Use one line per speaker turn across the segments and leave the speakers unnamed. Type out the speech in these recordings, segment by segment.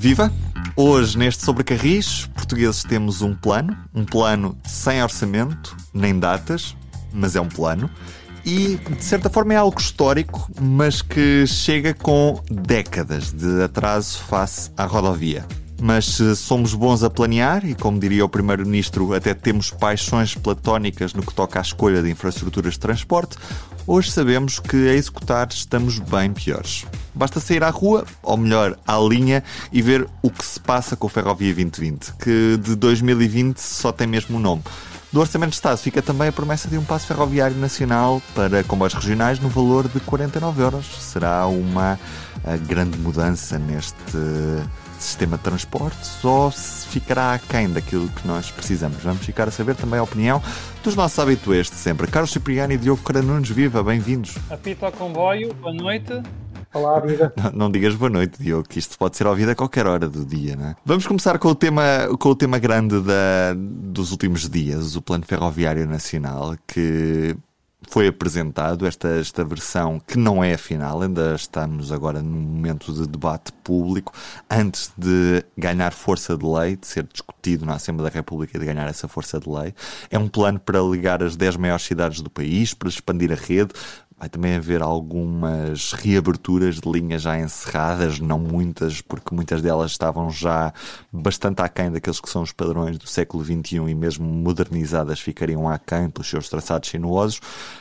Viva! Hoje, neste Sobre Carris, portugueses temos um plano, um plano sem orçamento, nem datas, mas é um plano. E, de certa forma, é algo histórico, mas que chega com décadas de atraso face à rodovia. Mas se somos bons a planear, e como diria o Primeiro-Ministro, até temos paixões platónicas no que toca à escolha de infraestruturas de transporte, hoje sabemos que a executar estamos bem piores. Basta sair à rua, ou melhor, à linha, e ver o que se passa com a Ferrovia 2020, que de 2020 só tem mesmo o nome. Do Orçamento de Estado fica também a promessa de um passo ferroviário nacional para comboios regionais no valor de 49 euros. Será uma grande mudança neste sistema de transportes ou se ficará aquém daquilo que nós precisamos. Vamos ficar a saber também a opinião dos nossos habituês de sempre. Carlos Cipriano e Diogo Caranunes, viva, bem-vindos.
Apito ao comboio, boa noite.
Olá, vida.
Não, não, digas boa noite, Diogo, que isto pode ser ouvido a qualquer hora do dia, não é? Vamos começar com o tema, com o tema grande da, dos últimos dias, o Plano Ferroviário Nacional, que foi apresentado, esta, esta versão que não é a final, ainda estamos agora num momento de debate público, antes de ganhar força de lei, de ser discutido na Assembleia da República e de ganhar essa força de lei. É um plano para ligar as 10 maiores cidades do país, para expandir a rede, Vai também haver algumas reaberturas de linhas já encerradas, não muitas, porque muitas delas estavam já bastante aquém daqueles que são os padrões do século XXI e mesmo modernizadas ficariam aquém pelos seus traçados sinuosos.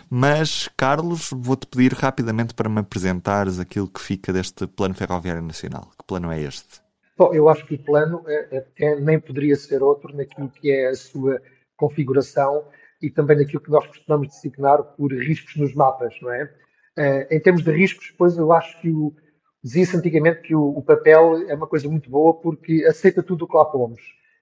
Mas, Carlos, vou-te pedir rapidamente para me apresentares aquilo que fica deste Plano Ferroviário Nacional. Que plano é este?
Bom, eu acho que o plano é, é, nem poderia ser outro naquilo que é a sua configuração e também naquilo que nós costumamos designar por riscos nos mapas, não é? Uh, em termos de riscos, pois eu acho que o, dizia-se antigamente que o, o, papel é uma coisa muito boa porque aceita tudo o que lá pomos.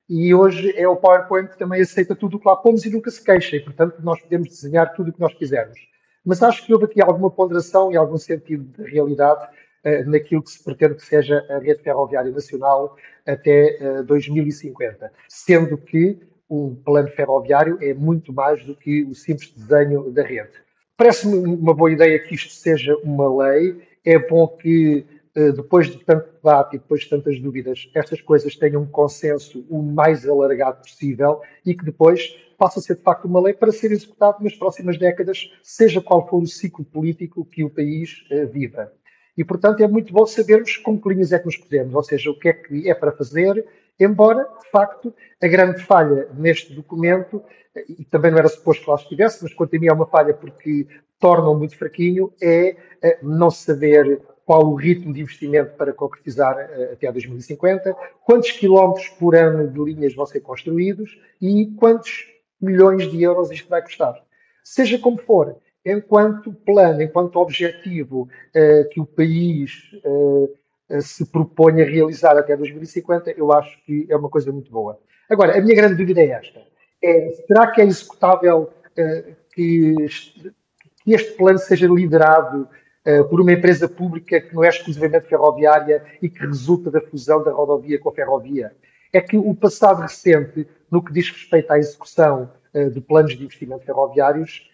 E hoje é o PowerPoint que também aceita tudo o que lá pomos e nunca se queixa, e portanto nós podemos desenhar tudo o que nós quisermos. Mas acho que houve aqui alguma ponderação e algum sentido de realidade uh, naquilo que se pretende que seja a rede ferroviária nacional até uh, 2050. Sendo que um plano ferroviário é muito mais do que o simples desenho da rede. Parece-me uma boa ideia que isto seja uma lei. É bom que, eh, depois de tanto debate e depois de tantas dúvidas, estas coisas tenham um consenso o mais alargado possível e que depois possa ser de facto uma lei para ser executado nas próximas décadas, seja qual for o ciclo político que o país eh, viva. E, portanto, é muito bom sabermos com que linhas é que nos podemos, ou seja, o que é que é para fazer Embora, de facto, a grande falha neste documento, e também não era suposto que lá estivesse, mas quanto a mim é uma falha porque torna-o muito fraquinho, é eh, não saber qual o ritmo de investimento para concretizar eh, até a 2050, quantos quilómetros por ano de linhas vão ser construídos e quantos milhões de euros isto vai custar. Seja como for, enquanto plano, enquanto objetivo eh, que o país se propõe a realizar até 2050, eu acho que é uma coisa muito boa. Agora, a minha grande dúvida é esta: é, será que é executável uh, que, que, este plano seja liderado uh, por uma empresa pública que não é exclusivamente ferroviária e que resulta da fusão da rodovia com a ferrovia? É que o passado recente, no que diz respeito à execução uh, de planos de investimento ferroviários,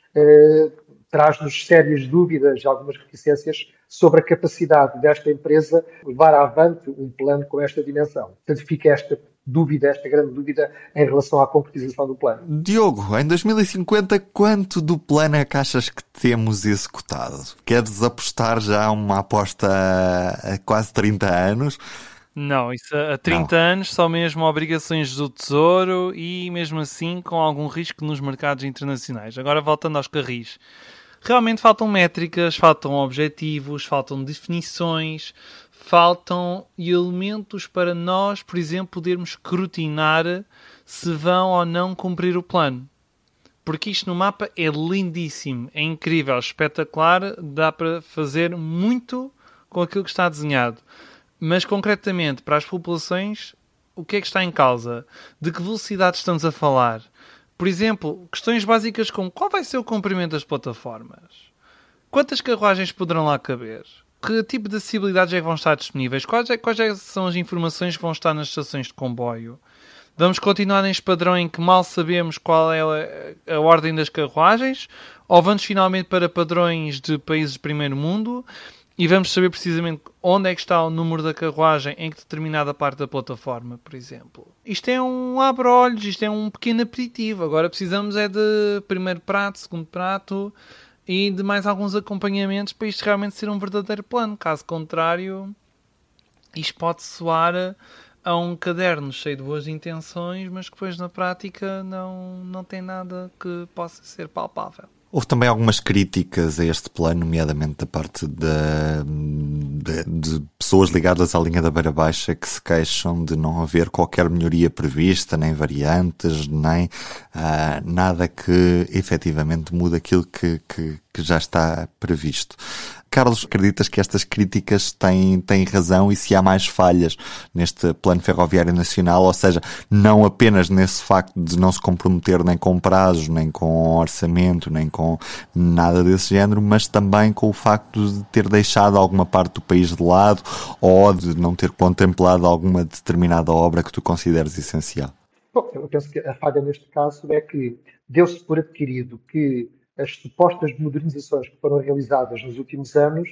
traz-nos sérias dúvidas, algumas reticências sobre a capacidade desta empresa levar avante um plano com esta dimensão. Portanto, fica esta dúvida, esta grande dúvida em relação à concretização do plano.
Diogo, em 2050, quanto do plano é que achas que temos executado? Queres apostar já uma aposta a quase 30 anos?
Não, isso há 30 Não. anos só mesmo obrigações do Tesouro e mesmo assim com algum risco nos mercados internacionais. Agora voltando aos carris realmente faltam métricas, faltam objetivos, faltam definições, faltam elementos para nós, por exemplo, podermos escrutinar se vão ou não cumprir o plano. Porque isto no mapa é lindíssimo, é incrível, espetacular, dá para fazer muito com aquilo que está desenhado. Mas concretamente para as populações, o que é que está em causa? De que velocidade estamos a falar? Por exemplo, questões básicas como qual vai ser o comprimento das plataformas? Quantas carruagens poderão lá caber? Que tipo de acessibilidades é que vão estar disponíveis? Quais, é, quais é são as informações que vão estar nas estações de comboio? Vamos continuar neste padrão em que mal sabemos qual é a, ordem das carruagens? Ou vamos finalmente para padrões de países de primeiro mundo? E vamos saber precisamente onde é que está o número da carruagem em que determinada parte da plataforma, por exemplo. Isto é um abre-olhos, isto é um pequeno aperitivo. Agora precisamos é de primeiro prato, segundo prato e de mais alguns acompanhamentos para isto realmente ser um verdadeiro plano. Caso contrário, isto pode soar a um caderno cheio de boas intenções, mas que depois na prática não, não tem nada que possa ser palpável.
Houve também algumas críticas a este plano, nomeadamente da parte de, de, de, pessoas ligadas à linha da Beira Baixa que se queixam de não haver qualquer melhoria prevista, nem variantes, nem uh, nada que efetivamente mude aquilo que, que, que já está previsto. Carlos, acreditas que estas críticas têm, têm razão e se há mais falhas neste plano ferroviário nacional, ou seja, não apenas nesse facto de não se comprometer nem com prazos, nem com orçamento, nem com nada desse género, mas também com o facto de ter deixado alguma parte do país de lado ou de não ter contemplado alguma determinada obra que tu consideres essencial?
Bom, eu penso que a falha neste caso é que deu-se por adquirido que as supostas modernizações que foram realizadas nos últimos anos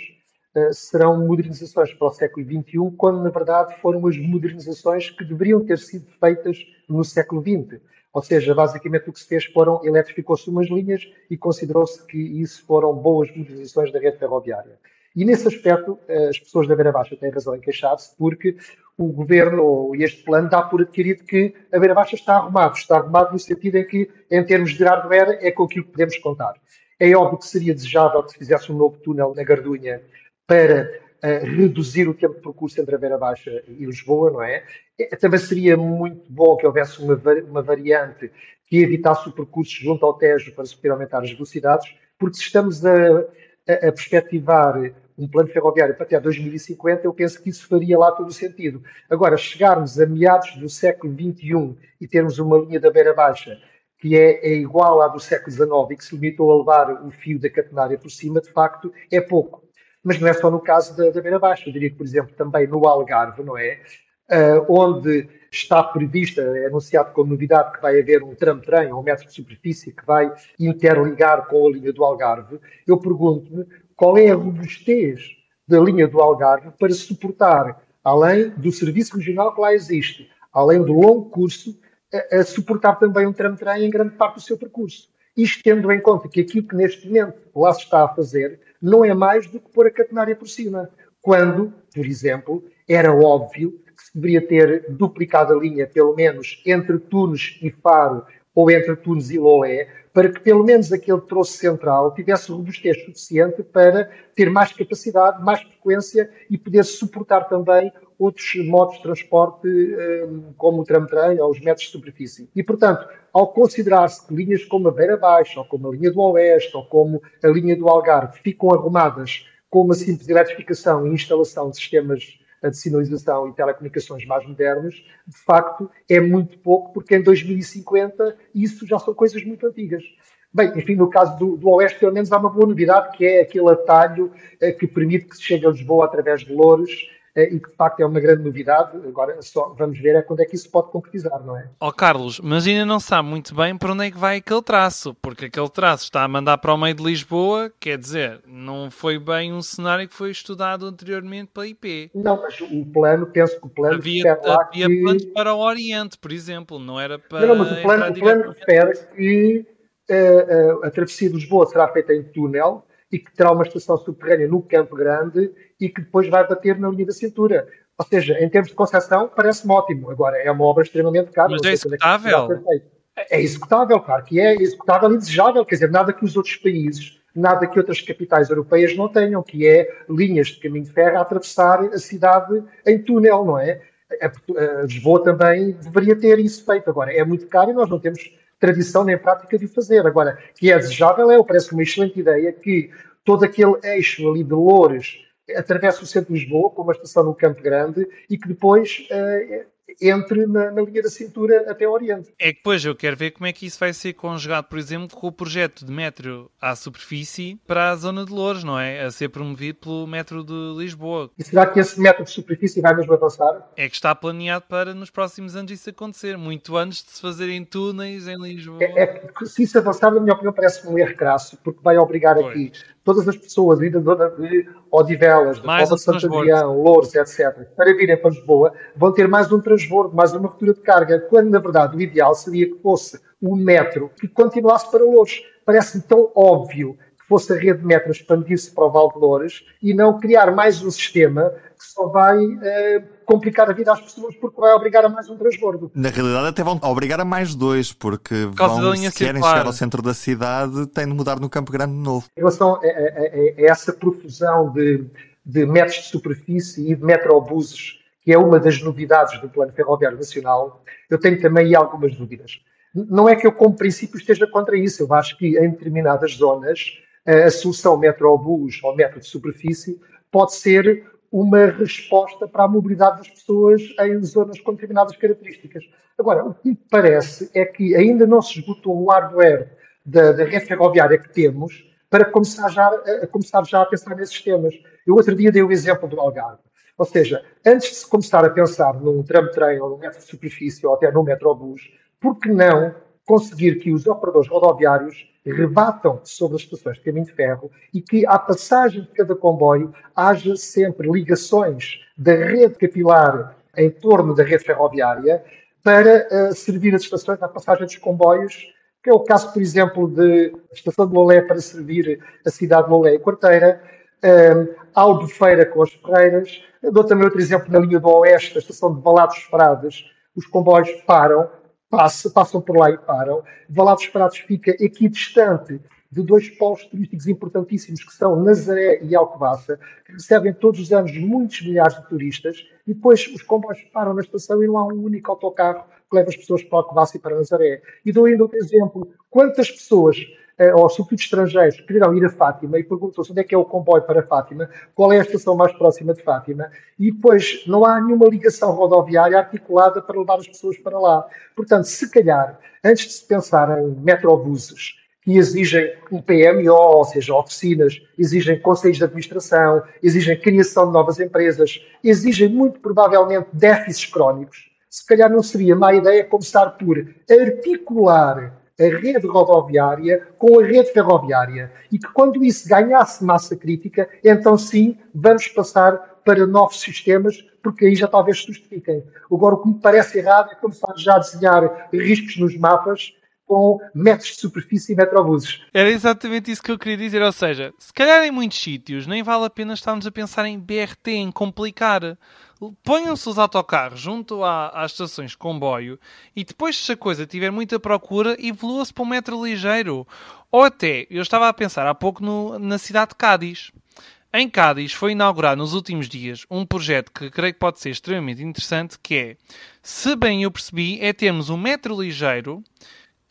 uh, serão modernizações para o século XXI, quando na verdade foram as modernizações que deveriam ter sido feitas no século XX. Ou seja, basicamente o que se fez foram eletrificou-se umas linhas e considerou-se que isso foram boas modernizações da rede ferroviária. E nesse aspecto, eh, as pessoas da Beira Baixa têm razão em queixar-se, porque o governo ou este plano dá por adquirido que a Beira Baixa está arrumado. Está arrumado no sentido em que, em termos de hardware, é com aquilo que podemos contar. É óbvio que seria desejável que se fizesse um novo túnel na Gardunha para uh, reduzir o tempo de percurso entre a Beira Baixa e Lisboa, não é? Também seria muito bom que houvesse uma, uma variante que evitasse o percurso junto ao Tejo para se poder aumentar as velocidades, porque se estamos a, a, a perspectivar um plano ferroviário para até 2050, eu penso que isso faria lá todo o sentido. Agora, chegarmos a meados do século XXI e termos uma linha da beira baixa que é, é igual à do século XIX e que se limitou a levar o fio da catenária por cima, de facto, é pouco. Mas não é só no caso da, da beira baixa. Eu diria que, por exemplo, também no Algarve, não é? Uh, onde está prevista, é anunciado como novidade que vai haver um tram-trem, um metro de superfície que vai interligar com a linha do Algarve, eu pergunto-me qual é a robustez da linha do Algarve para suportar, além do serviço regional que lá existe, além do longo curso, a, a suportar também um tram-trem em grande parte do seu percurso. Isto tendo em conta que aquilo que neste momento lá se está a fazer não é mais do que pôr a catenária por cima. Quando, por exemplo, era óbvio que se deveria ter duplicado a linha, pelo menos entre Tunes e Faro, ou entre Tunes e Loé, para que pelo menos aquele troço central tivesse robustez suficiente para ter mais capacidade, mais frequência e poder suportar também outros modos de transporte, hum, como o tram-trem ou os metros de superfície. E, portanto, ao considerar-se que linhas como a Beira Baixa, ou como a linha do Oeste, ou como a linha do Algarve ficam arrumadas com uma simples eletrificação e instalação de sistemas de sinalização e telecomunicações mais modernos, de facto, é muito pouco, porque em 2050 isso já são coisas muito antigas. Bem, enfim, no caso do, do Oeste, pelo menos há uma boa novidade, que é aquele atalho eh, que permite que se chegue a Lisboa através de Louros e que de facto é uma grande novidade. Agora só vamos ver é quando é que isso pode concretizar, não é?
Ó oh, Carlos, mas ainda não sabe muito bem para onde é que vai aquele traço, porque aquele traço está a mandar para o meio de Lisboa, quer dizer, não foi bem um cenário que foi estudado anteriormente pela IP.
Não, mas o plano, penso que o plano
havia, havia que... planos para o Oriente, por exemplo, não era para.
Não, mas o plano, o plano refere que uh, uh, a travessia de Lisboa será feita em túnel e que terá uma estação subterrânea no Campo Grande e que depois vai bater na linha da cintura. Ou seja, em termos de concepção, parece-me ótimo. Agora, é uma obra extremamente cara.
Mas é executável?
É, é executável, claro que é executável e desejável. Quer dizer, nada que os outros países, nada que outras capitais europeias não tenham, que é linhas de caminho de ferro a atravessar a cidade em túnel, não é? A Lisboa também deveria ter isso feito. Agora, é muito caro e nós não temos tradição nem prática de o fazer. Agora, que é desejável, é, parece uma excelente ideia que todo aquele eixo ali de Loures atravessa o centro de Lisboa, com uma estação no Campo Grande, e que depois uh, entre na, na, linha da cintura até o Oriente.
É que depois eu quero ver como é que isso vai ser conjugado, por exemplo, com o projeto de metro à superfície para a zona de Louros, não é? A ser promovido pelo metro de Lisboa.
E será que esse metro de superfície vai mesmo avançar?
É que está planeado para nos próximos anos isso acontecer, muito antes de se fazerem túneis em Lisboa.
É, é que se isso avançar, na minha opinião, parece um erro crasso, porque vai obrigar pois. aqui todas as pessoas, da zona de Odivelas, da de Santo Adrião, Louros, etc., para virem para Lisboa, vão ter mais um transbordo, mais uma ruptura de carga, quando na verdade o ideal seria que fosse o metro que continuasse para Louros. Parece-me tão óbvio que fosse a rede de metro expandir-se para o Val de Louros e não criar mais um sistema que só vai uh, complicar a vida às pessoas porque vai obrigar a mais um transbordo.
Na realidade, até vão obrigar a mais dois, porque vão, se querem chegar ao centro da cidade, têm de mudar no Campo Grande de novo.
Em relação a, a, a, a essa profusão de, de metros de superfície e de metrobuses que é uma das novidades do Plano Ferroviário Nacional, eu tenho também algumas dúvidas. Não é que eu, como princípio, esteja contra isso. Eu acho que em determinadas zonas a solução metrobus ou metro de superfície pode ser uma resposta para a mobilidade das pessoas em zonas com determinadas características. Agora, o que me parece é que ainda não se esgotou o hardware da, da rede ferroviária que temos para começar já, a, começar já a pensar nesses temas. Eu outro dia dei o exemplo do Algarve. Ou seja, antes de se começar a pensar num tram-trem ou num metro de superfície ou até num metrobus, por que não conseguir que os operadores rodoviários rebatam sobre as estações de caminho de ferro e que, à passagem de cada comboio, haja sempre ligações da rede capilar em torno da rede ferroviária para uh, servir as estações à passagem dos comboios, que é o caso, por exemplo, de a estação de Lolé para servir a cidade de Lolé e Quarteira, um, Albufeira com as Ferreiras. Dou também outro exemplo na linha do Oeste, a estação de Valados Frades. Os comboios param, passam, passam por lá e param. Valados Frades fica aqui distante de dois polos turísticos importantíssimos, que são Nazaré e Alcobaça, que recebem todos os anos muitos milhares de turistas, e depois os comboios param na estação e não há um único autocarro que leva as pessoas para Alcobaça e para Nazaré. E dou ainda outro exemplo. Quantas pessoas ou sobretudo estrangeiros, quererão ir a Fátima e perguntam-se onde é que é o comboio para Fátima, qual é a estação mais próxima de Fátima, e depois não há nenhuma ligação rodoviária articulada para levar as pessoas para lá. Portanto, se calhar, antes de se pensar em metrobuses, que exigem um PMO, ou seja, oficinas, exigem conselhos de administração, exigem criação de novas empresas, exigem muito provavelmente déficits crónicos. Se calhar não seria má ideia começar por articular a rede rodoviária com a rede ferroviária e que quando isso ganhasse massa crítica, então sim, vamos passar para novos sistemas, porque aí já talvez se justifiquem. Agora, o que me parece errado é começar já a desenhar riscos nos mapas com metros de superfície e metrobuses.
Era exatamente isso que eu queria dizer, ou seja, se calhar em muitos sítios nem vale a pena estarmos a pensar em BRT, em complicar ponham-se os autocarros junto à, às estações de comboio e depois, se a coisa tiver muita procura, evolua-se para um metro ligeiro. Ou até, eu estava a pensar há pouco no, na cidade de Cádiz. Em Cádiz foi inaugurado nos últimos dias um projeto que creio que pode ser extremamente interessante, que é, se bem eu percebi, é termos um metro ligeiro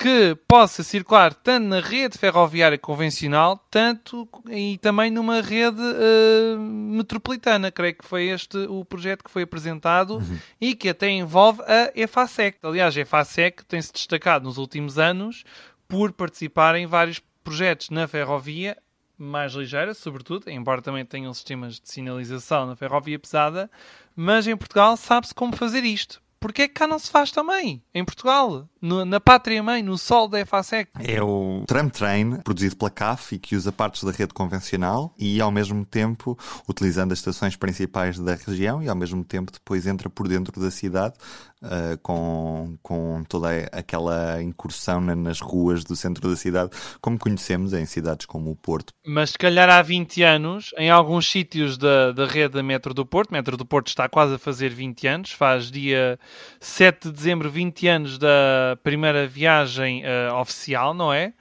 que possa circular tanto na rede ferroviária convencional, tanto e também numa rede uh, metropolitana. Creio que foi este o projeto que foi apresentado uhum. e que até envolve a EFASEC. Aliás, a EFASEC tem-se destacado nos últimos anos por participar em vários projetos na ferrovia mais ligeira, sobretudo, embora também tenham sistemas de sinalização na ferrovia pesada, mas em Portugal sabe-se como fazer isto porque é que cá não se faz também? Em Portugal, no, na pátria mãe, no sol da EFASEC.
É o Tram Train, produzido pela CAF e que usa partes da rede convencional e, ao mesmo tempo, utilizando as estações principais da região e, ao mesmo tempo, depois entra por dentro da cidade uh, com, com toda aquela incursão nas ruas do centro da cidade, como conhecemos em cidades como o Porto.
Mas se calhar há 20 anos, em alguns sítios da, da rede da Metro do Porto, Metro do Porto está quase a fazer 20 anos, faz dia 7 de dezembro 20 anos da primeira viagem uh, oficial, não é?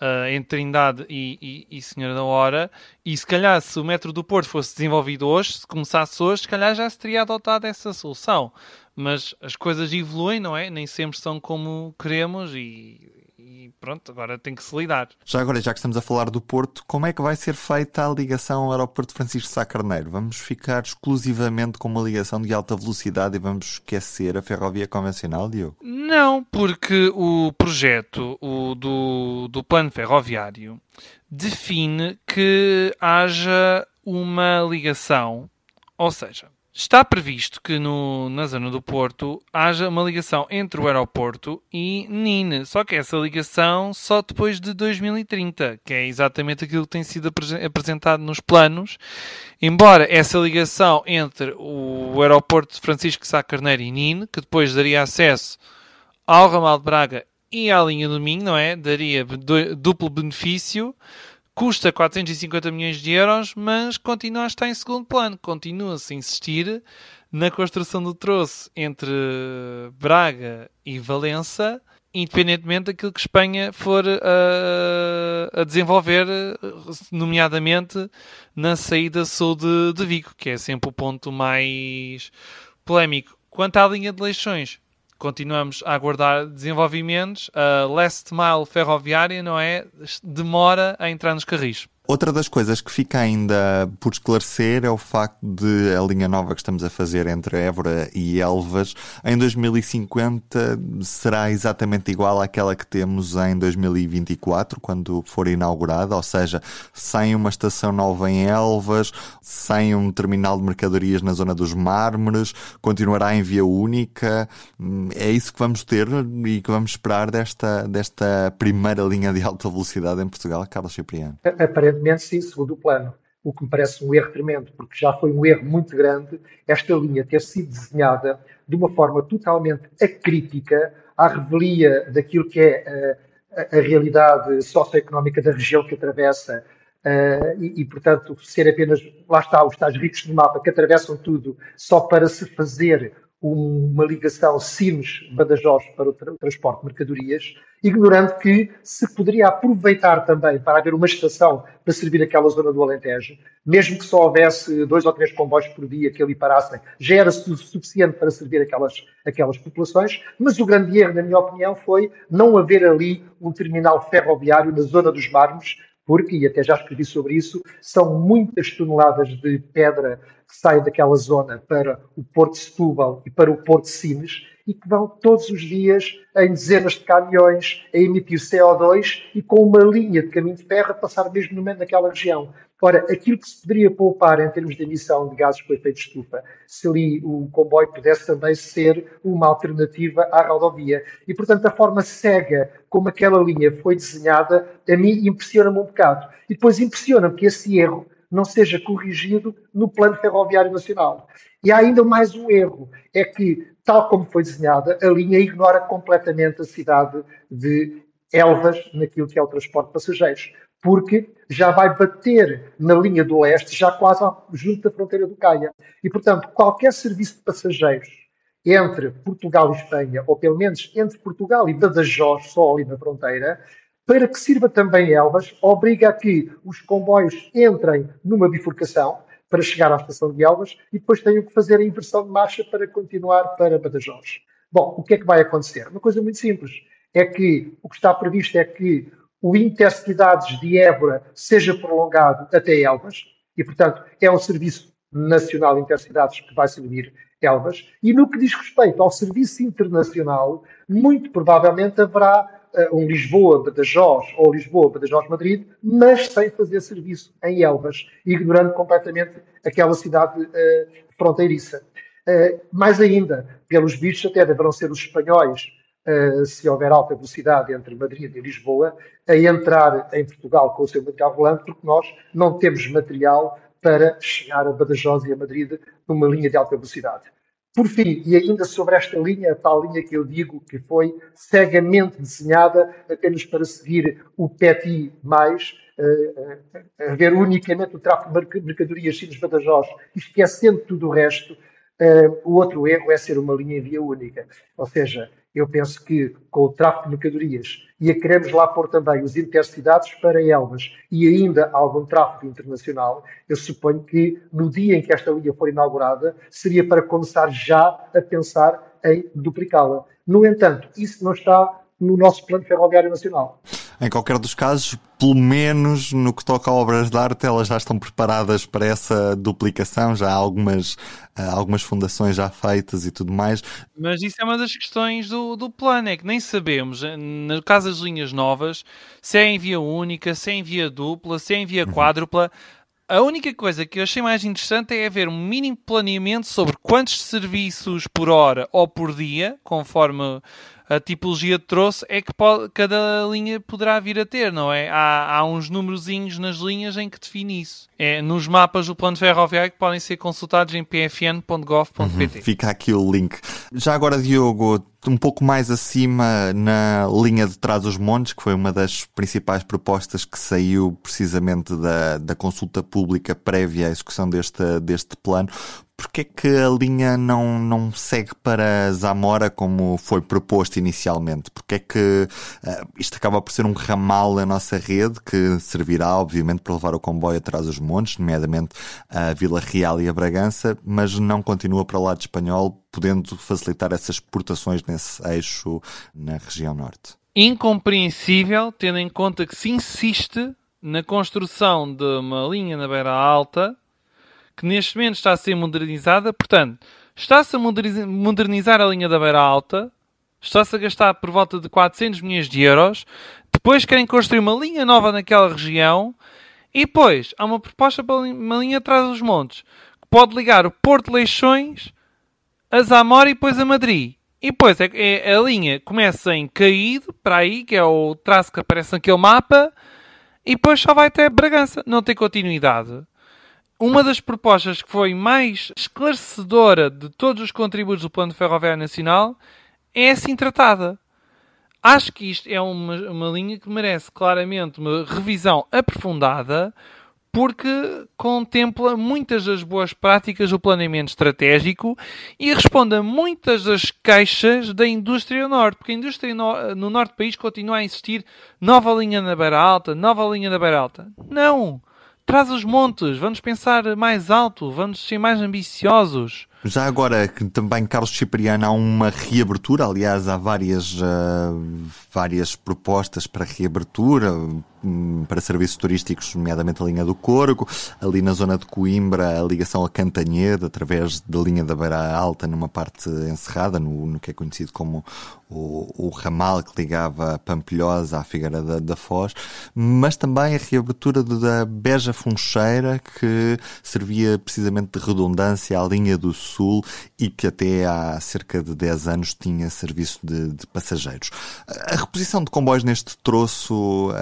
uh, entre Trindade e, e, e, Senhora da Hora. E se calhar, se o metro do Porto fosse desenvolvido hoje, se começasse hoje, se calhar já se teria adotado essa solução. Mas as coisas evoluem, não é? Nem sempre são como queremos e, e pronto, agora tem que se lidar.
Já agora, já que estamos a falar do Porto, como é que vai ser feita a ligação ao aeroporto Francisco Sá Carneiro? Vamos ficar exclusivamente com uma ligação de alta velocidade e vamos esquecer a ferrovia convencional, Diogo?
Não, porque o projeto o do, do plano ferroviário define que haja uma ligação, ou seja, Está previsto que no, na zona do Porto haja uma ligação entre o aeroporto e Nine, só que essa ligação só depois de 2030, que é exatamente aquilo que tem sido apresentado nos planos. Embora essa ligação entre o aeroporto de Francisco Sá Carneiro e Nine, que depois daria acesso ao ramal de Braga e à linha do Minho, não é? Daria duplo benefício custa 450 milhões de euros, mas continua a estar em segundo plano. Continua-se a insistir na construção do troço entre Braga e Valença, independentemente daquilo que Espanha for a, a desenvolver, nomeadamente na saída sul de, de Vigo, que é sempre o ponto mais polémico. Quanto à linha de Leixões, continuamos a aguardar desenvolvimentos. A last mile ferroviária, não é? Demora a entrar nos carris.
Outra das coisas que fica ainda por esclarecer é o facto de a linha nova que estamos a fazer entre Évora e Elvas em 2050 será exatamente igual àquela que temos em 2024, quando for inaugurada, ou seja, sem uma estação nova em Elvas, sem um terminal de mercadorias na zona dos mármores, continuará em via única. É isso que vamos ter e que vamos esperar desta, desta primeira linha de alta velocidade em Portugal, Carlos Cipriano.
Aparentemente aparentemente sim, segundo plano. O que me parece um erro tremendo, porque já foi um erro muito grande esta linha ter sido desenhada de uma forma totalmente acrítica à revelia daquilo que é a, a, a realidade socioeconómica da região que atravessa uh, e, e, portanto, ser apenas, lá está, os tais ricos do mapa que atravessam tudo só para se fazer uma ligação Sines-Badajoz para o, tra o transporte de mercadorias, ignorando que se poderia aproveitar também para haver uma estação para servir aquela zona do Alentejo, mesmo que só houvesse dois ou três comboios por dia que ali parassem, já era su suficiente para servir aquelas, aquelas populações, mas o grande erro, na minha opinião, foi não haver ali um terminal ferroviário na zona dos Mármores, porque, e até já escrevi sobre isso, são muitas toneladas de pedra que saem daquela zona para o Porto de Setúbal e para o Porto de Sines e que vão todos os dias em dezenas de caminhões a emitir CO2 e com uma linha de caminho de ferro a passar mesmo no meio daquela região. Ora, aquilo que se poderia poupar em termos de emissão de gases com efeito de estufa, se ali o comboio pudesse também ser uma alternativa à rodovia. E, portanto, a forma cega como aquela linha foi desenhada, a mim impressiona-me um bocado. E depois impressiona-me que esse erro não seja corrigido no Plano Ferroviário Nacional. E há ainda mais um erro, é que, tal como foi desenhada, a linha ignora completamente a cidade de Elvas naquilo que é o transporte de passageiros porque já vai bater na linha do leste, já quase junto da fronteira do Caia. E, portanto, qualquer serviço de passageiros entre Portugal e Espanha, ou pelo menos entre Portugal e Badajoz, só ali na fronteira, para que sirva também Elvas, obriga a que os comboios entrem numa bifurcação para chegar à estação de Elvas e depois tenham que fazer a inversão de marcha para continuar para Badajoz. Bom, o que é que vai acontecer? Uma coisa muito simples. É que o que está previsto é que o Intercidades de Évora seja prolongado até Elvas, e, portanto, é um serviço nacional Intercidades que vai servir Elvas, e no que diz respeito ao serviço internacional, muito provavelmente haverá uh, um Lisboa-Badajoz ou Lisboa-Badajoz-Madrid, mas sem fazer serviço em Elvas, ignorando completamente aquela cidade uh, fronteiriça. Uh, mais ainda, pelos bichos, até deverão ser os espanhóis Uh, se houver alta velocidade entre Madrid e Lisboa, a entrar em Portugal com o seu material volante, porque nós não temos material para chegar a Badajoz e a Madrid numa linha de alta velocidade. Por fim, e ainda sobre esta linha, a tal linha que eu digo que foi cegamente desenhada apenas para seguir o PETI+, uh, a ver unicamente o tráfego de mercadorias Sines-Badajoz, esquecendo tudo o resto, uh, o outro erro é ser uma linha em via única. Ou seja, eu penso que com o tráfego de mercadorias e a queremos lá pôr também os intercidades para Elvas e ainda algum tráfego internacional, eu suponho que no dia em que esta linha for inaugurada seria para começar já a pensar em duplicá-la. No entanto, isso não está no nosso plano ferroviário nacional.
Em qualquer dos casos, pelo menos no que toca a obras de arte, elas já estão preparadas para essa duplicação, já há algumas, algumas fundações já feitas e tudo mais.
Mas isso é uma das questões do, do plano, é que nem sabemos, no caso das linhas novas, se é em via única, se é em via dupla, se é em via uhum. quádrupla. A única coisa que eu achei mais interessante é haver um mínimo planeamento sobre quantos serviços por hora ou por dia, conforme a tipologia trouxe é que pode, cada linha poderá vir a ter, não é? Há, há uns númerozinhos nas linhas em que define isso. É nos mapas do plano ferroviário que podem ser consultados em pfn.gov.pt.
Uhum, fica aqui o link. Já agora, Diogo, um pouco mais acima na linha de trás dos montes, que foi uma das principais propostas que saiu precisamente da, da consulta pública prévia à execução deste, deste plano porque é que a linha não, não segue para Zamora como foi proposto inicialmente? Porque é que uh, isto acaba por ser um ramal na nossa rede que servirá, obviamente, para levar o comboio atrás dos montes, nomeadamente a Vila Real e a Bragança, mas não continua para o lado espanhol, podendo facilitar essas exportações nesse eixo na região norte?
Incompreensível, tendo em conta que se insiste na construção de uma linha na beira alta que neste momento está a ser modernizada. Portanto, está-se a modernizar a linha da Beira Alta, está-se a gastar por volta de 400 milhões de euros. Depois querem construir uma linha nova naquela região. E depois há uma proposta para uma linha atrás dos montes que pode ligar o Porto de Leixões a Zamora e depois a Madrid. E depois é, é, a linha começa em Caído, para aí, que é o traço que aparece naquele mapa, e depois só vai até Bragança. Não tem continuidade uma das propostas que foi mais esclarecedora de todos os contributos do Plano Ferroviário Nacional é assim tratada. Acho que isto é uma, uma linha que merece claramente uma revisão aprofundada porque contempla muitas das boas práticas do planeamento estratégico e responde a muitas das queixas da indústria norte, porque a indústria no, no norte do país continua a insistir nova linha na beira alta, nova linha na beira alta. Não! Traz os montes, vamos pensar mais alto, vamos ser mais ambiciosos.
Já agora que também Carlos Cipriano há uma reabertura, aliás há várias, uh, várias propostas para reabertura, Hum, para serviços turísticos, nomeadamente a linha do Corgo, ali na zona de Coimbra, a ligação a Cantanhede, através da linha da Beira Alta, numa parte encerrada, no, no que é conhecido como o, o, ramal que ligava a Pampilhosa à Figueira da, da Foz, mas também a reabertura da Beja Funcheira, que servia precisamente de redundância à linha do Sul e que até há cerca de 10 anos tinha serviço de, de passageiros. A reposição de comboios neste troço.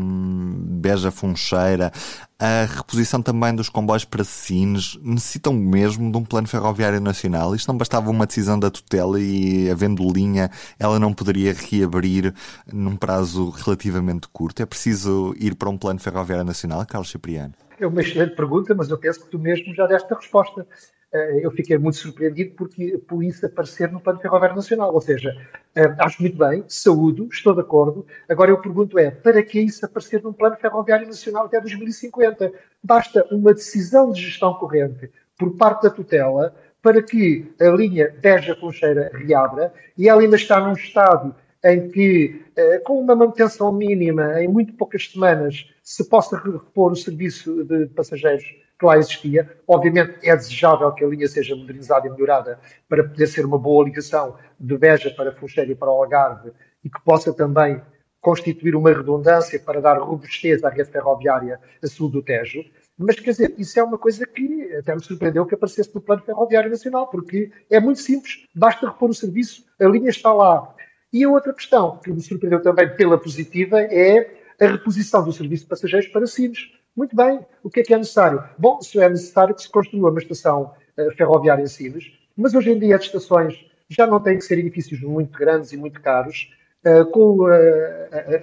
Hum, Beja Funcheira, a reposição também dos comboios para Sines, necessitam mesmo de um plano ferroviário nacional. Isto não bastava uma decisão da tutela e, havendo linha, ela não poderia reabrir num prazo relativamente curto. É preciso ir para um plano ferroviário nacional, Carlos Cipriano?
É uma excelente pergunta, mas eu penso que tu mesmo já deste a resposta. Eh, eu fiquei muito surpreendido porque por isso aparecer no Plano Ferroviário Nacional. Ou seja, eh, acho muito bem, saúdo, estou de acordo. Agora eu pergunto é, para que isso aparecer num Plano Ferroviário Nacional até 2050? Basta uma decisão de gestão corrente por parte da tutela para que a linha Beja-Concheira reabra e ela ainda está num estado em que, eh, com uma manutenção mínima, em muito poucas semanas, se possa repor o serviço de passageiros que lá existia. Obviamente é desejável que a linha seja modernizada e melhorada para poder ser uma boa ligação de Beja para Funcheiro e para Algarve e que possa também constituir uma redundância para dar robustez à rede ferroviária a sul do Tejo. Mas, quer dizer, isso é uma coisa que até me surpreendeu que aparecesse no Plano Ferroviário Nacional, porque é muito simples, basta repor o serviço, a linha está lá. E a outra questão que me surpreendeu também pela positiva é a reposição do serviço de passageiros para Sines. Muito bem, o que é que é necessário? Bom, se é necessário que se construa uma estação uh, ferroviária em Sines, mas hoje em dia as estações já não têm que ser edifícios muito grandes e muito caros, Uh, com uh,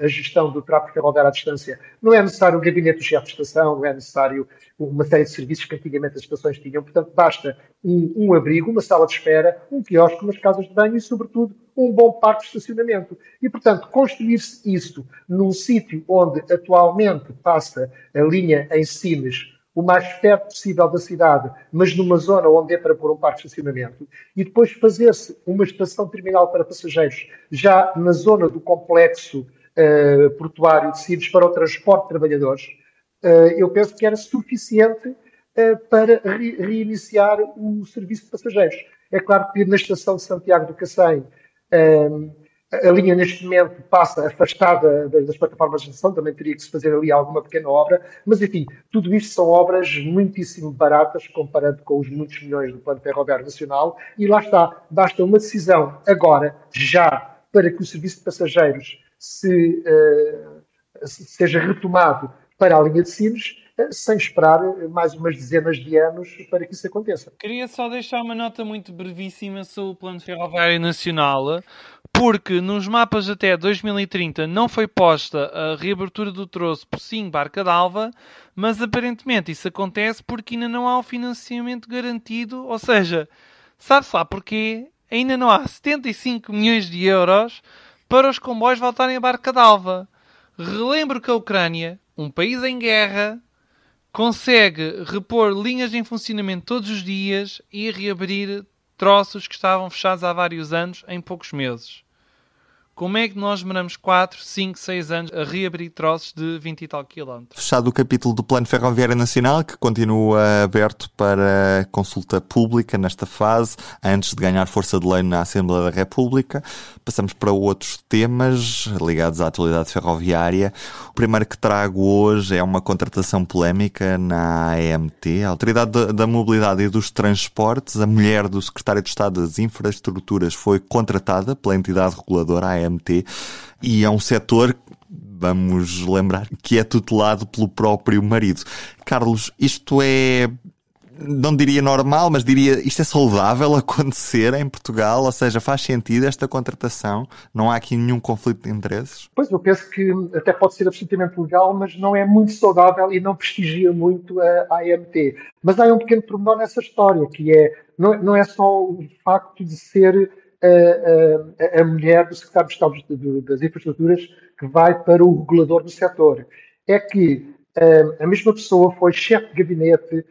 a, gestão do tráfego ferroviário à distância, não é necessário um gabinete do chefe de estação, não é necessário uma série de serviços que antigamente as estações tinham. Portanto, basta um, um abrigo, uma sala de espera, um quiosque, umas casas de banho e, sobretudo, um bom parque de estacionamento. E, portanto, construir-se isso num sítio onde atualmente passa a linha em Sines o mais perto possível da cidade, mas numa zona onde é para pôr um parque de estacionamento, e depois fazer-se uma estação terminal para passageiros já na zona do complexo uh, portuário de Sines para o transporte de trabalhadores, uh, eu penso que era suficiente uh, para re reiniciar o serviço de passageiros. É claro que na estação de Santiago do Cacém a linha neste momento passa afastada das plataformas de gestão, também teria que se fazer ali alguma pequena obra, mas enfim, tudo isto são obras muitíssimo baratas comparando com os muitos milhões do Plano Ferroviário Nacional e lá está, basta uma decisão agora, já, para que o serviço de passageiros se, uh, seja retomado para a linha de Sines, sem esperar mais umas dezenas de anos para que isso aconteça.
Queria só deixar uma nota muito brevíssima sobre o Plano Ferroviário Nacional, porque nos mapas até 2030 não foi posta a reabertura do troço por sim Barca d'Alva, mas aparentemente isso acontece porque ainda não há o financiamento garantido, ou seja, sabe-se lá porquê ainda não há 75 milhões de euros para os comboios voltarem a Barca d'Alva. Relembro que a Ucrânia, um país em guerra, consegue repor linhas em funcionamento todos os dias e reabrir troços que estavam fechados há vários anos em poucos meses. Como é que nós demoramos 4, 5, 6 anos a reabrir troços de 20 e tal quilómetros?
Fechado o capítulo do Plano Ferroviário Nacional, que continua aberto para consulta pública nesta fase, antes de ganhar força de lei na Assembleia da República. Passamos para outros temas ligados à atualidade ferroviária. O primeiro que trago hoje é uma contratação polémica na AMT, a Autoridade da Mobilidade e dos Transportes. A mulher do Secretário de Estado das Infraestruturas foi contratada pela entidade reguladora AMT E é um setor vamos lembrar que é tutelado pelo próprio marido. Carlos, isto é não diria normal, mas diria isto é saudável acontecer em Portugal, ou seja, faz sentido esta contratação, não há aqui nenhum conflito de interesses?
Pois, eu penso que até pode ser absolutamente legal, mas não é muito saudável e não prestigia muito a AMT. Mas há um pequeno pormenor nessa história, que é, não, não é só o facto de ser a, a, a mulher do secretário de Estado das Infraestruturas que vai para o regulador do setor. É que a mesma pessoa foi chefe de gabinete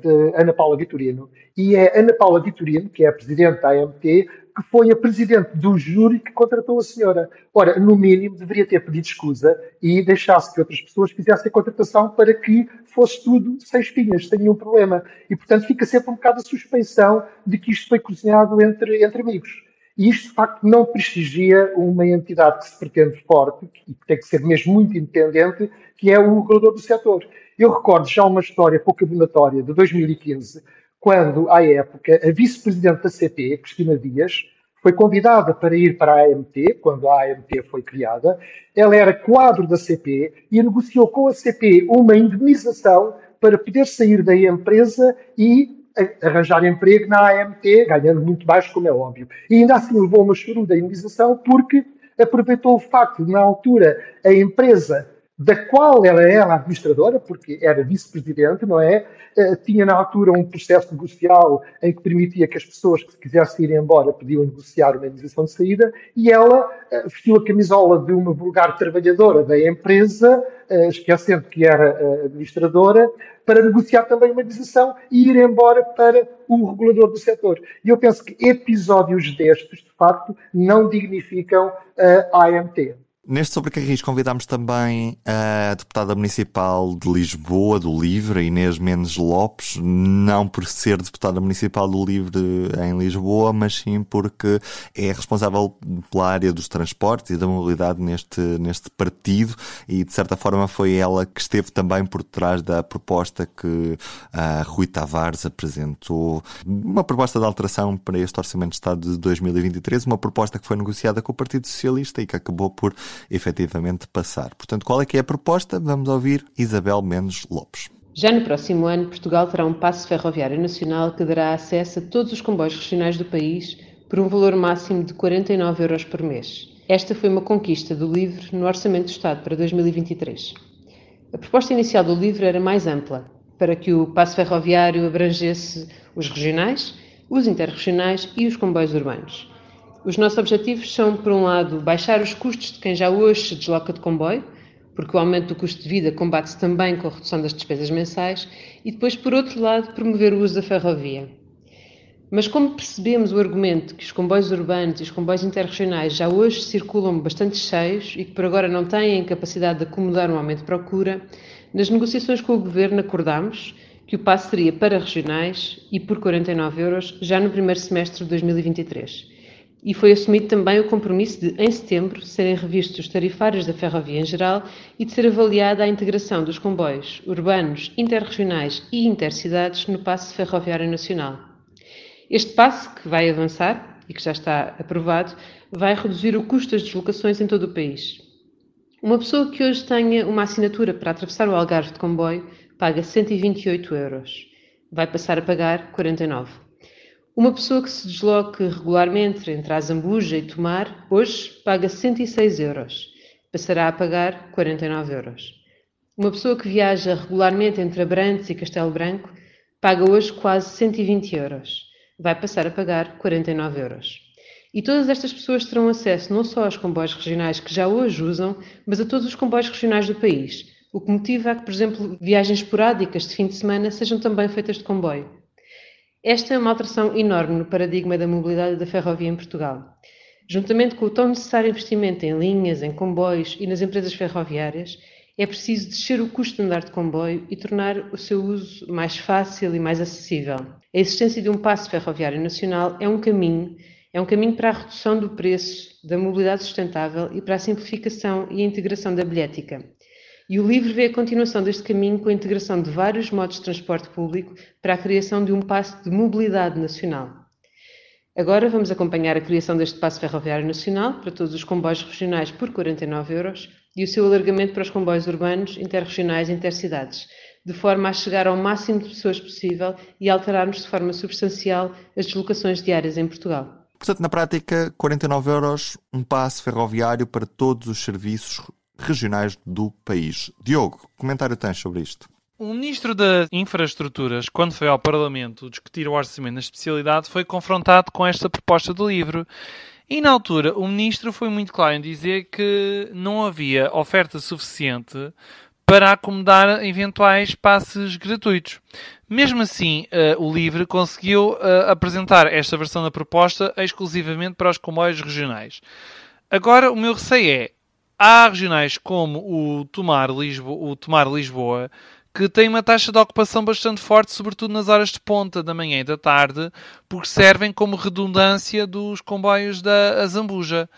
de Ana Paula Vitorino e é Ana Paula Vitorino, que é a presidente da AMT, que foi a presidente do júri que contratou a senhora. Ora, no mínimo, deveria ter pedido escusa e deixasse que outras pessoas fizessem a contratação para que fosse tudo sem espinhas, sem nenhum problema. E, portanto, fica sempre um bocado a suspeição de que isto foi cozinhado entre, entre amigos. E isto, de facto, não prestigia uma entidade que se pretende forte e que tem que ser mesmo muito independente, que é o regulador do setor. Eu recordo já uma história pouco abonatória de 2015, quando, à época, a vice-presidente da CP, Cristina Dias, foi convidada para ir para a AMT, quando a AMT foi criada. Ela era quadro da CP e negociou com a CP uma indemnização para poder sair da empresa e arranjar emprego na AMT, ganhando muito baixo, como é óbvio. E ainda assim levou uma choruda indemnização porque aproveitou o facto de, na altura, a empresa da qual ela era é administradora, porque era vice-presidente, não é? Uh, tinha na altura um processo negocial em que permitia que as pessoas que quisessem ir embora podiam negociar uma indenização de saída e ela uh, vestiu a camisola de uma vulgar trabalhadora da empresa, uh, esquecendo que era administradora, para negociar também uma indenização e ir embora para o regulador do setor. E eu penso que episódios destes, de facto, não dignificam a AMT.
Neste Sobre Carris convidámos também a deputada municipal de Lisboa, do Livre, Inês Mendes Lopes, não por ser deputada municipal do Livre em Lisboa, mas sim porque é responsável pela área dos transportes e da mobilidade neste, neste partido. E de certa forma foi ela que esteve também por trás da proposta que a Rui Tavares apresentou, uma proposta de alteração para este Orçamento de Estado de 2023, uma proposta que foi negociada com o Partido Socialista e que acabou por efetivamente passar. Portanto, qual é que é a proposta? Vamos ouvir Isabel Mendes Lopes.
Já no próximo ano, Portugal terá um passo ferroviário nacional que dará acesso a todos os comboios regionais do país por um valor máximo de 49 euros por mês. Esta foi uma conquista do LIVRE no Orçamento do Estado para 2023. A proposta inicial do LIVRE era mais ampla, para que o passo ferroviário abrangesse os regionais, os interregionais e os comboios urbanos. Os nossos objetivos são, por um lado, baixar os custos de quem já hoje se desloca de comboio, porque o aumento do custo de vida combate-se também com a redução das despesas mensais, e depois, por outro lado, promover o uso da ferrovia. Mas como percebemos o argumento que os comboios urbanos e os comboios interregionais já hoje circulam bastante cheios e que por agora não têm capacidade de acomodar um aumento de procura, nas negociações com o Governo acordámos que o passe seria para regionais e por 49 euros já no primeiro semestre de 2023 e foi assumido também o compromisso de, em setembro, serem revistos os tarifários da ferrovia em geral e de ser avaliada a integração dos comboios urbanos, interregionais e intercidades no passe ferroviário nacional. Este passe, que vai avançar e que já está aprovado, vai reduzir o custo das deslocações em todo o país. Uma pessoa que hoje tenha uma assinatura para atravessar o Algarve de comboio paga 128 euros. Vai passar a pagar 49. Uma pessoa que se desloque regularmente entre a Zambuja e Tomar, hoje paga 106 euros. Passará a pagar 49 euros. Uma pessoa que viaja regularmente entre Abrantes e Castelo Branco paga hoje quase 120 euros. Vai passar a pagar 49 euros. E todas estas pessoas terão acesso não só aos comboios regionais que já hoje usam, mas a todos os comboios regionais do país, o que motiva a que, por exemplo, viagens esporádicas de fim de semana sejam também feitas de comboio. Esta é uma alteração enorme no paradigma da mobilidade da ferrovia em Portugal. Juntamente com o tão necessário investimento em linhas, em comboios e nas empresas ferroviárias, é preciso descer o custo de andar de comboio e tornar o seu uso mais fácil e mais acessível. A existência de um passo ferroviário nacional é um caminho, é um caminho para a redução do preço, da mobilidade sustentável e para a simplificação e a integração da bilhética. E o livro vê a continuação deste caminho com a integração de vários modos de transporte público para a criação de um passo de mobilidade nacional. Agora vamos acompanhar a criação deste passo ferroviário nacional para todos os comboios regionais por 49 euros e o seu alargamento para os comboios urbanos, interregionais e intercidades, de forma a chegar ao máximo de pessoas possível e alterarmos de forma substancial as deslocações diárias em Portugal.
Portanto, na prática, 49 euros, um passo ferroviário para todos os serviços regionais do país. Diogo, comentário tens sobre isto?
O Ministro das Infraestruturas, quando foi ao Parlamento discutir o orçamento na especialidade, foi confrontado com esta proposta do livro. E na altura, o Ministro foi muito claro em dizer que não havia oferta suficiente para acomodar eventuais passes gratuitos. Mesmo assim, uh, o LIVRE conseguiu uh, apresentar esta versão da proposta exclusivamente para os comboios regionais. Agora, o meu receio é, há regionais como o Tomar, Lisboa, o Tomar Lisboa que tem uma taxa de ocupação bastante forte, sobretudo nas horas de ponta da manhã e da tarde, porque servem como redundância dos comboios da Zambuja.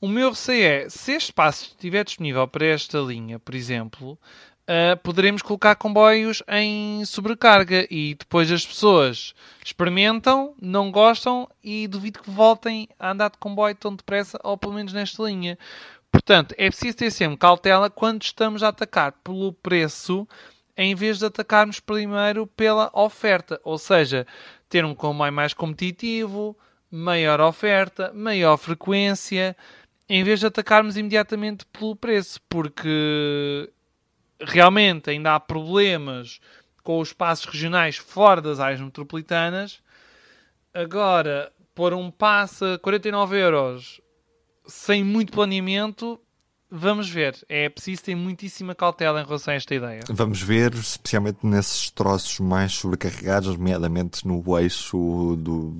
O meu receio é, se este espaço estiver disponível para esta linha, por exemplo, uh, poderemos colocar comboios em sobrecarga e depois as pessoas experimentam, não gostam e duvido que voltem a andar de comboio tão depressa, ou pelo menos nesta linha. Portanto, é preciso ter sempre cautela quando estamos a atacar pelo preço, em vez de atacarmos primeiro pela oferta. Ou seja, ter um comboio mais competitivo, maior oferta, maior frequência, em vez de atacarmos imediatamente pelo preço, porque realmente ainda há problemas com os passos regionais fora das áreas metropolitanas. Agora, por um passe a 49 euros sem muito planeamento, vamos ver. É preciso ter muitíssima cautela em relação a esta ideia.
Vamos ver, especialmente nesses troços mais sobrecarregados, nomeadamente no eixo do,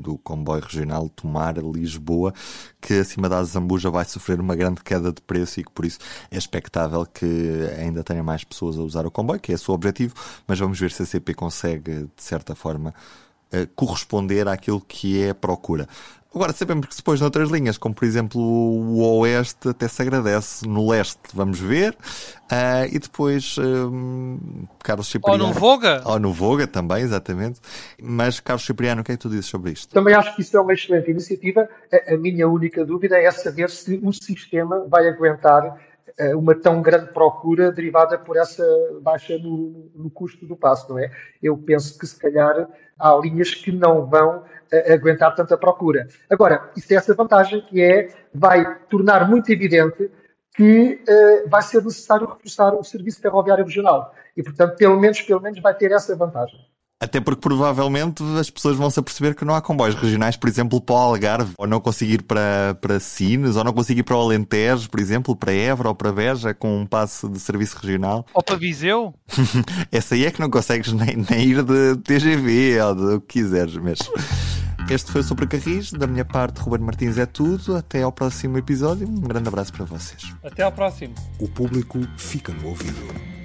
do comboio regional Tomar-Lisboa, que acima da Zambuja vai sofrer uma grande queda de preço e que por isso é expectável que ainda tenha mais pessoas a usar o comboio, que é o seu objetivo, mas vamos ver se a CP consegue, de certa forma, eh, corresponder àquilo que é a procura. Agora, sabemos que depois noutras linhas, como por exemplo o Oeste, até se agradece. No Leste, vamos ver. Uh, e depois, um, Carlos Cipriano.
Ou no Voga.
Ou no Voga também, exatamente. Mas, Carlos Cipriano, o que é que tu dizes sobre isto?
Também acho que isso é uma excelente iniciativa. A, a minha única dúvida é saber se o sistema vai aguentar uma tão grande procura derivada por essa baixa no, no, custo do passo, não é? Eu penso que se calhar há linhas que não vão uh, aguentar tanta procura. Agora, isso é essa vantagem que é, vai tornar muito evidente que uh, vai ser necessário reforçar o serviço ferroviário regional. E, portanto, pelo menos, pelo menos vai ter essa vantagem.
Até porque provavelmente as pessoas vão se aperceber que não há comboios regionais, por exemplo, para o Algarve, ou não conseguir para, para Sines, ou não conseguir para o Alentejo, por exemplo, para Évora ou para Beja com um passe de serviço regional.
Ou para Viseu?
Essa aí é que não consegues nem, nem ir de TGV ou do que quiseres, mas. Este foi o Sobre Carris. Da minha parte, Ruben Martins é tudo. Até ao próximo episódio. Um grande abraço para vocês.
Até ao próximo.
O público fica no ouvido.